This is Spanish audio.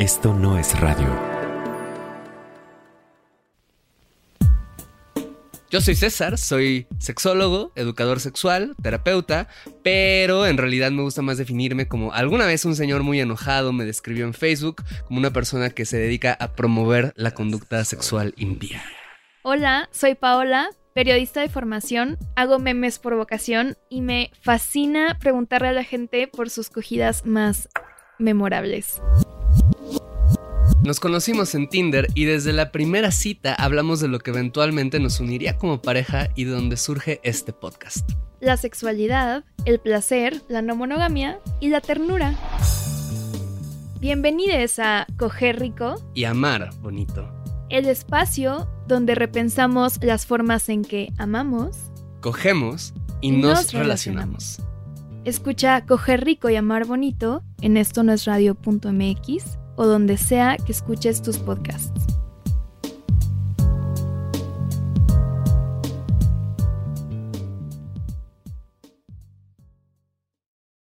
Esto no es radio. Yo soy César, soy sexólogo, educador sexual, terapeuta, pero en realidad me gusta más definirme como alguna vez un señor muy enojado me describió en Facebook como una persona que se dedica a promover la conducta sexual impía. Hola, soy Paola, periodista de formación, hago memes por vocación y me fascina preguntarle a la gente por sus cogidas más memorables. Nos conocimos en Tinder y desde la primera cita hablamos de lo que eventualmente nos uniría como pareja y de donde surge este podcast. La sexualidad, el placer, la no monogamia y la ternura. Bienvenidos a Coger Rico Y amar bonito. el espacio donde repensamos las formas en que amamos. Cogemos y Y nos, nos relacionamos. Escucha Coger Rico y Amar Bonito en esto no es radio.mx o donde sea que escuches tus podcasts.